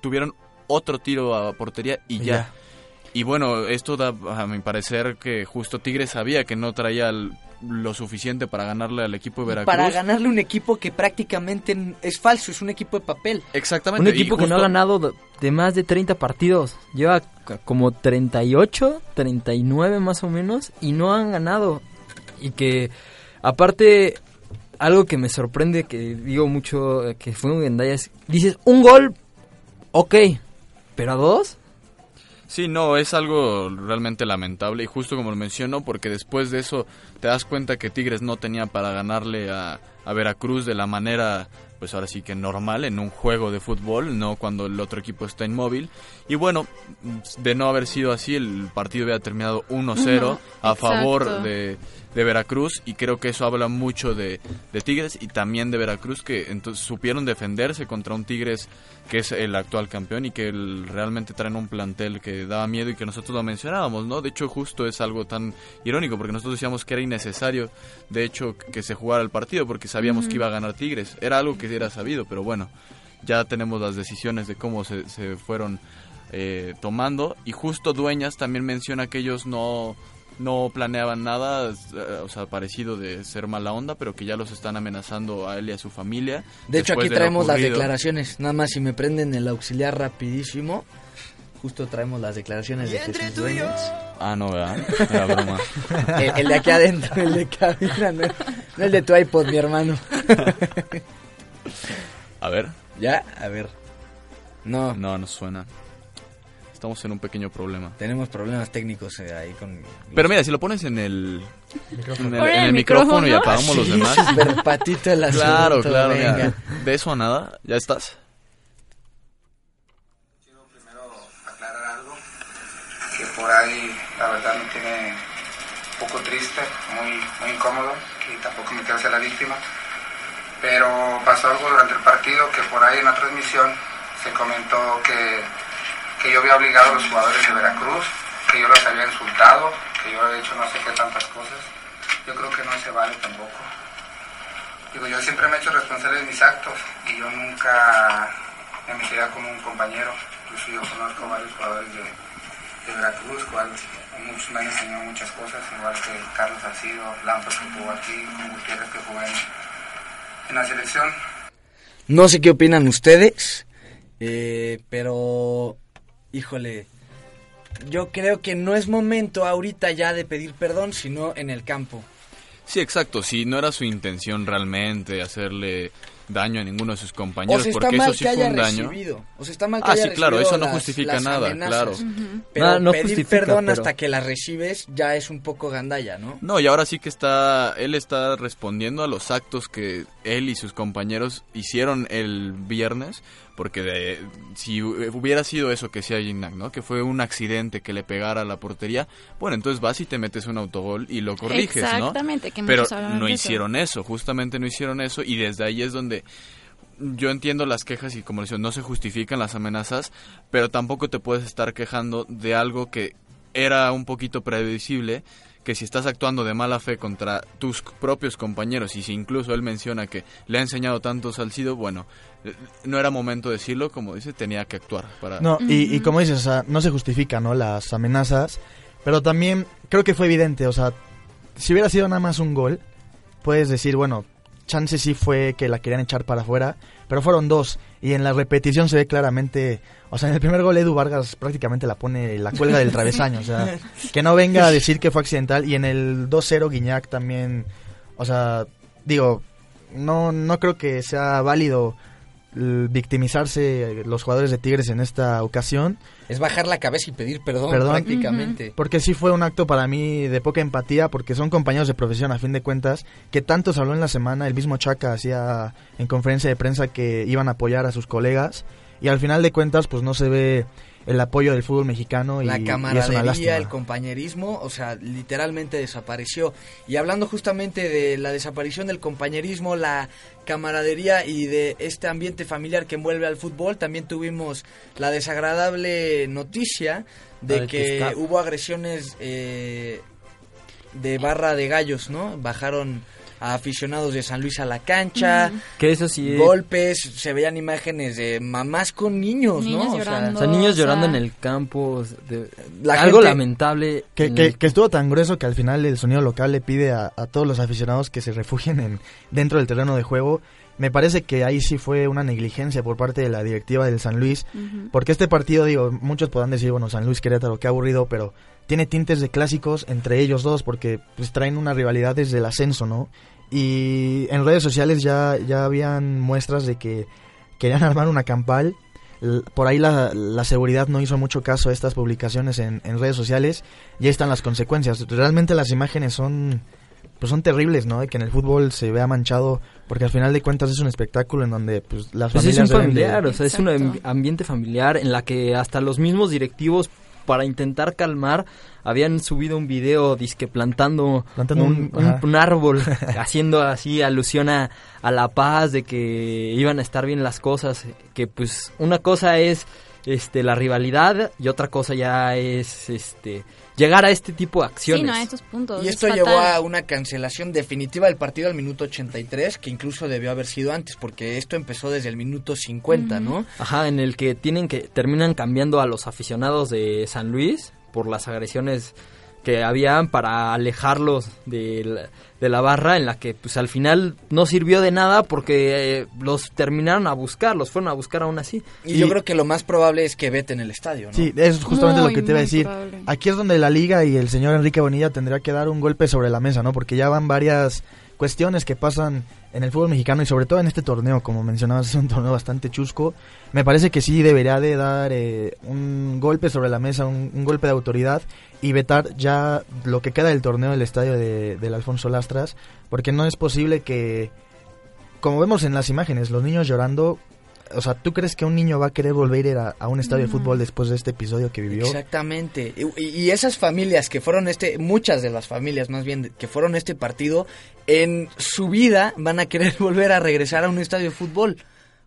tuvieron otro tiro a portería y ya. ya. Y bueno, esto da a mi parecer que justo Tigres sabía que no traía el- lo suficiente para ganarle al equipo de Veracruz. Para ganarle un equipo que prácticamente es falso, es un equipo de papel. Exactamente. Un equipo que no ha ganado de- más de 30 partidos. Lleva como 38, 39 más o menos y no han ganado. Y que aparte algo que me sorprende que digo mucho que fue un Gendaya es dices un gol, ok, pero a dos Sí, no, es algo realmente lamentable y justo como lo menciono, porque después de eso te das cuenta que Tigres no tenía para ganarle a, a Veracruz de la manera, pues ahora sí que normal, en un juego de fútbol, no cuando el otro equipo está inmóvil. Y bueno, de no haber sido así, el partido había terminado 1-0 Ujú, a favor de, de Veracruz y creo que eso habla mucho de, de Tigres y también de Veracruz que entonces supieron defenderse contra un Tigres que es el actual campeón y que el- realmente traen un plantel que daba miedo y que nosotros lo mencionábamos, ¿no? De hecho justo es algo tan irónico porque nosotros decíamos que era innecesario de hecho que se jugara el partido porque sabíamos que iba a ganar Tigres, era algo que era sabido, pero bueno, ya tenemos las decisiones de cómo se, se fueron eh, tomando y justo Dueñas también menciona que ellos no no planeaban nada, eh, o sea, parecido de ser mala onda, pero que ya los están amenazando a él y a su familia. De hecho, aquí de traemos las declaraciones. Nada más si me prenden el auxiliar rapidísimo. Justo traemos las declaraciones de Jesús Dueñas. Ah, no, ¿verdad? Era broma. El, el de aquí adentro, el de cabina, no, no el de tu iPod, mi hermano. A ver. ¿Ya? A ver. No. No, no suena. Estamos en un pequeño problema. Tenemos problemas técnicos eh, ahí con... Pero mira, si lo pones en el Micrófono. en el, Pon en el el micrófono, y apagamos los demás. súper patito el Claro, asunto, claro. venga. De eso a nada, ya estás. aclarar algo que por ahí la verdad me tiene un poco triste, muy, muy incómodo y tampoco me quiero hacer la víctima. Pero pasó algo durante el partido que por ahí en la transmisión se comentó que, que yo había obligado a los jugadores de Veracruz, que yo los había insultado, que yo había hecho no sé qué tantas cosas. Yo creo que no se vale tampoco. Digo, yo siempre me he hecho responsable de mis actos y yo nunca me metería con un compañero. Incluso yo conozco a varios jugadores de, de Veracruz, cuales muchos me han enseñado muchas cosas, igual que Carlos Salcido, Lampos que jugó aquí, Gutiérrez que jugó en, en la selección. No sé qué opinan ustedes, eh, pero híjole, yo creo que no es momento ahorita ya de pedir perdón, sino en el campo. Sí, exacto. Si no era su intención realmente hacerle daño a ninguno de sus O compañeros, sea, porque eso sí que fue un daño. recibido. O sea, está mal que ah, haya sí, claro, eso no las- justifica las nada, amenazas. claro. Pero No, no pedir justifica, perdón pero- hasta que las recibes ya es un poco gandalla, ¿no? No, y ahora sí que está, él está respondiendo a los actos que él y sus compañeros hicieron el viernes, porque de, si hubiera sido eso que decía Gignac, ¿no? Que fue un accidente que le pegara a la portería, bueno, entonces vas y te metes un autogol y lo corriges, ¿no? Exactamente, que Pero muchos hablan no eso. hicieron eso, justamente no hicieron eso y desde ahí es donde yo entiendo las quejas y como les digo, no se justifican las amenazas, pero tampoco te puedes estar quejando de algo que era un poquito previsible, que si estás actuando de mala fe contra tus propios compañeros y si incluso él menciona que le ha enseñado tanto Salcido, bueno, eh, no era momento de decirlo, como dice, tenía que actuar para... No, y, y como dices, o sea, no se justifican, ¿no? Las amenazas, pero también creo que fue evidente, o sea, si hubiera sido nada más un gol, puedes decir, bueno, chance sí fue que la querían echar para afuera, pero fueron dos, y en la repetición se ve claramente, o sea, en el primer gol Edu Vargas prácticamente la pone, la cuelga del travesaño, o sea, que no venga a decir que fue accidental, y en el 2-0 Guiñac también, o sea, digo, no, no creo que sea válido victimizarse los jugadores de Tigres en esta ocasión. Es bajar la cabeza y pedir perdón, Perdón. prácticamente. Porque sí fue un acto para mí de poca empatía, porque son compañeros de profesión a fin de cuentas, que tanto se habló en la semana, el mismo Chaca hacía en conferencia de prensa que iban a apoyar a sus colegas, y al final de cuentas pues no se ve el apoyo del fútbol mexicano y, la y es una camaradería, el compañerismo, o sea, literalmente desapareció. Y hablando justamente de la desaparición del compañerismo, la camaradería y de este ambiente familiar que envuelve al fútbol, también tuvimos la desagradable noticia de que hubo agresiones eh, de barra de gallos, ¿no? Bajaron a aficionados de San Luis a la cancha, Que eso sí es- golpes, se veían imágenes de mamás con niños, Niños ¿no? O sea, llorando. O sea, niños o sea- llorando en el campo, de- La algo gente- lamentable. Que, en que- el- que estuvo tan grueso que al final el sonido local le pide a, a todos los aficionados que se refugien en, dentro del terreno de juego. Me parece que ahí sí fue una negligencia por parte de la directiva del San Luis. Porque este partido, digo, muchos podrán decir, bueno, San Luis Querétaro, qué aburrido, pero tiene tintes de clásicos entre ellos dos porque pues traen una rivalidad desde el ascenso, ¿no? Y en redes sociales ya, ya habían muestras de que querían armar una campal. Por ahí la, la seguridad no hizo mucho caso a estas publicaciones en, en redes sociales y ahí están las consecuencias. Realmente las imágenes son pues son terribles, ¿no? De que en el fútbol se vea manchado porque al final de cuentas es un espectáculo en donde pues las Pues es familias un de- o sea, es un am- ambiente familiar en la que hasta los mismos directivos para intentar calmar habían subido un video disque plantando, Plantando un, un- árbol haciendo así alusión a, a la paz de que iban a estar bien las cosas que pues una cosa es este la rivalidad y otra cosa ya es este llegar a este tipo de acciones Sí, no, a estos puntos. Y es esto fatal. llevó a una cancelación definitiva del partido al minuto 83, que incluso debió haber sido antes, porque esto empezó desde el minuto 50, ¿no? Ajá, en el que tienen que terminan cambiando a los aficionados de San Luis por las agresiones que habían para alejarlos de la, de la barra en la que pues al final no sirvió de nada porque eh, los terminaron a buscar, los fueron a buscar aún así. Y, yo creo que lo más probable es que vete en el estadio, ¿no? Sí, eso es justamente Muy, lo que te iba a decir. probable. Aquí es donde la liga y el señor Enrique Bonilla tendría que dar un golpe sobre la mesa, ¿no? Porque ya van varias cuestiones que pasan en el fútbol mexicano y sobre todo en este torneo, como mencionabas, es un torneo bastante chusco. Me parece que sí debería de dar eh, un golpe sobre la mesa, un, un, golpe de autoridad y vetar ya lo que queda del torneo del estadio de, del Alfonso Lastras, porque no es posible que, como vemos en las imágenes, los niños llorando o sea, ¿tú crees que un niño va a querer volver a ir a, a un estadio No. de fútbol después de este episodio que vivió? Exactamente. Y, y esas familias que fueron este, muchas de las familias más bien que fueron este partido, en su vida van a querer volver a regresar a un estadio de fútbol.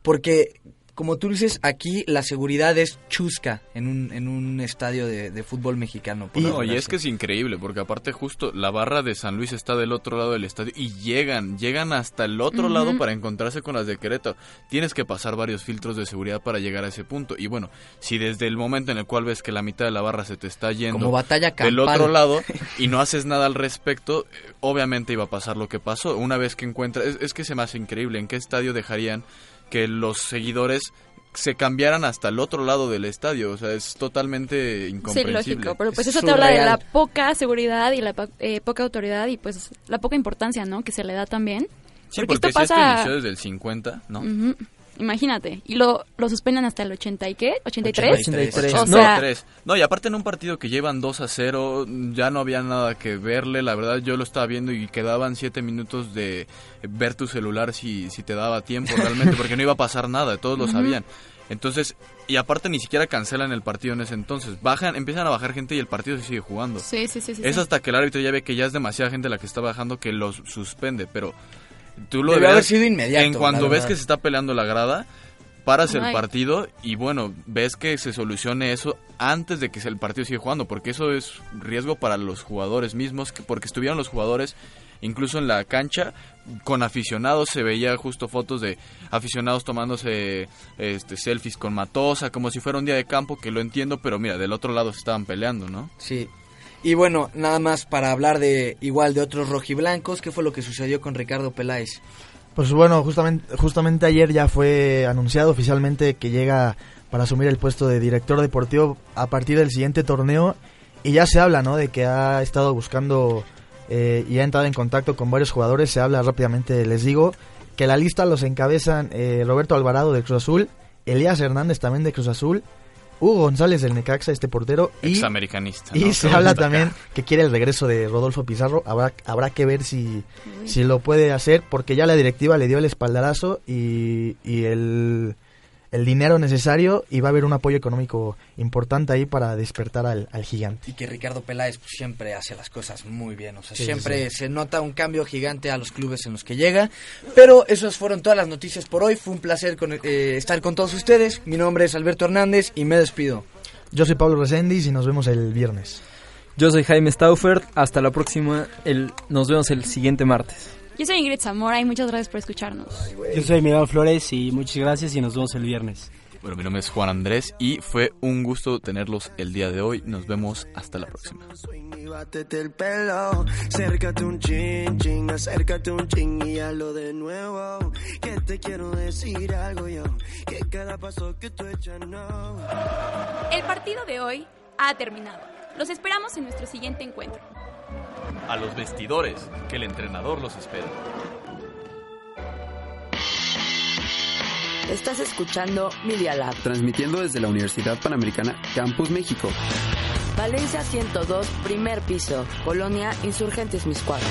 Porque, como tú dices, aquí la seguridad es chusca en un, en un estadio de, de fútbol mexicano. por No, y es que es increíble, porque aparte justo la barra de San Luis está del otro lado del estadio y llegan, llegan hasta el otro lado para encontrarse con las de Querétaro. Tienes que pasar varios filtros de seguridad para llegar a ese punto. Y bueno, si desde el momento en el cual ves que la mitad de la barra se te está yendo Como batalla del otro lado y no haces nada al respecto, obviamente iba a pasar lo que pasó. Una vez que encuentras, es, es que se me hace increíble, ¿en qué estadio dejarían que los seguidores se cambiaran hasta el otro lado del estadio? O sea, es totalmente Sí, incomprensible. lógico, pero pues Es eso te habla de la surreal. poca seguridad y la po- eh, poca autoridad y pues la poca importancia, ¿no? Que se le da también. Sí, porque, esto si esto pasa... inició desde el 50, ¿no? Ujú, Imagínate, y lo, lo suspenden hasta el 80 y qué? ¿83? 83. O sea, 83. No, y aparte en un partido que llevan 2 a 0, ya no había nada que verle. La verdad, yo lo estaba viendo y quedaban 7 minutos de ver tu celular si, si te daba tiempo realmente, porque no iba a pasar nada, todos lo sabían. Entonces, y aparte ni siquiera cancelan el partido en ese entonces. Bajan, empiezan a bajar gente y el partido se sigue jugando. Sí, sí, sí, sí, Es sí. hasta que el árbitro ya ve que ya es demasiada gente la que está bajando que los suspende, pero tú lo Debió haber sido inmediato, En cuanto la ves que se está peleando la grada, paras el partido y bueno, ves que se solucione eso antes de que el partido siga jugando, porque eso es riesgo para los jugadores mismos, que- porque estuvieron los jugadores incluso en la cancha con aficionados se veía justo fotos de aficionados tomándose este selfies con Matosa como si fuera un día de campo que lo entiendo pero mira del otro lado se estaban peleando no Sí. Y bueno, nada más para hablar de igual de otros rojiblancos, ¿qué fue lo que sucedió con Ricardo Peláez? Pues bueno, justamente, justamente ayer ya fue anunciado oficialmente que llega para asumir el puesto de director deportivo a partir del siguiente torneo y ya se habla, ¿no? De que ha estado buscando eh, y ha entrado en contacto con varios jugadores. Se habla rápidamente, les digo, que la lista los encabezan eh, Roberto Alvarado de Cruz Azul, Elías Hernández también de Cruz Azul, Hugo González del Necaxa, este portero, y examericanista y se habla también que quiere el regreso de Rodolfo Pizarro. Habrá, habrá que ver si, si lo puede hacer, porque ya la directiva le dio el espaldarazo y, y el, el dinero necesario y va a haber un apoyo económico importante ahí para despertar al, al gigante. Y que Ricardo Peláez pues, siempre hace las cosas muy bien, o sea, Sí, siempre sí. se nota un cambio gigante a los clubes en los que llega. Pero esas fueron todas las noticias por hoy, fue un placer con- eh, estar con todos ustedes. Mi nombre es Alberto Hernández y me despido. Yo soy Pablo Reséndiz y nos vemos el viernes. Yo soy Jaime Staufert. Hasta la próxima. El, nos vemos el siguiente martes. Yo soy Ingrid Zamora y muchas gracias por escucharnos. Yo soy Miguel Flores y muchas gracias y nos vemos el viernes. Bueno, mi nombre es Juan Andrés y fue un gusto tenerlos el día de hoy. Nos vemos hasta la próxima. Y bátete el pelo, acércate un chin, chin, acércate un chin y hazlo de nuevo. Que te quiero decir algo yo, que cada paso que tú echas no. El partido de hoy ha terminado. Los esperamos en nuestro siguiente encuentro. A los vestidores, que el entrenador los espera. Estás escuchando Media Lab. Transmitiendo desde la Universidad Panamericana Campus México. Valencia 102, primer piso. Colonia Insurgentes Miscuadra.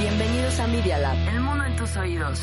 Bienvenidos a Media Lab. El mundo en tus oídos.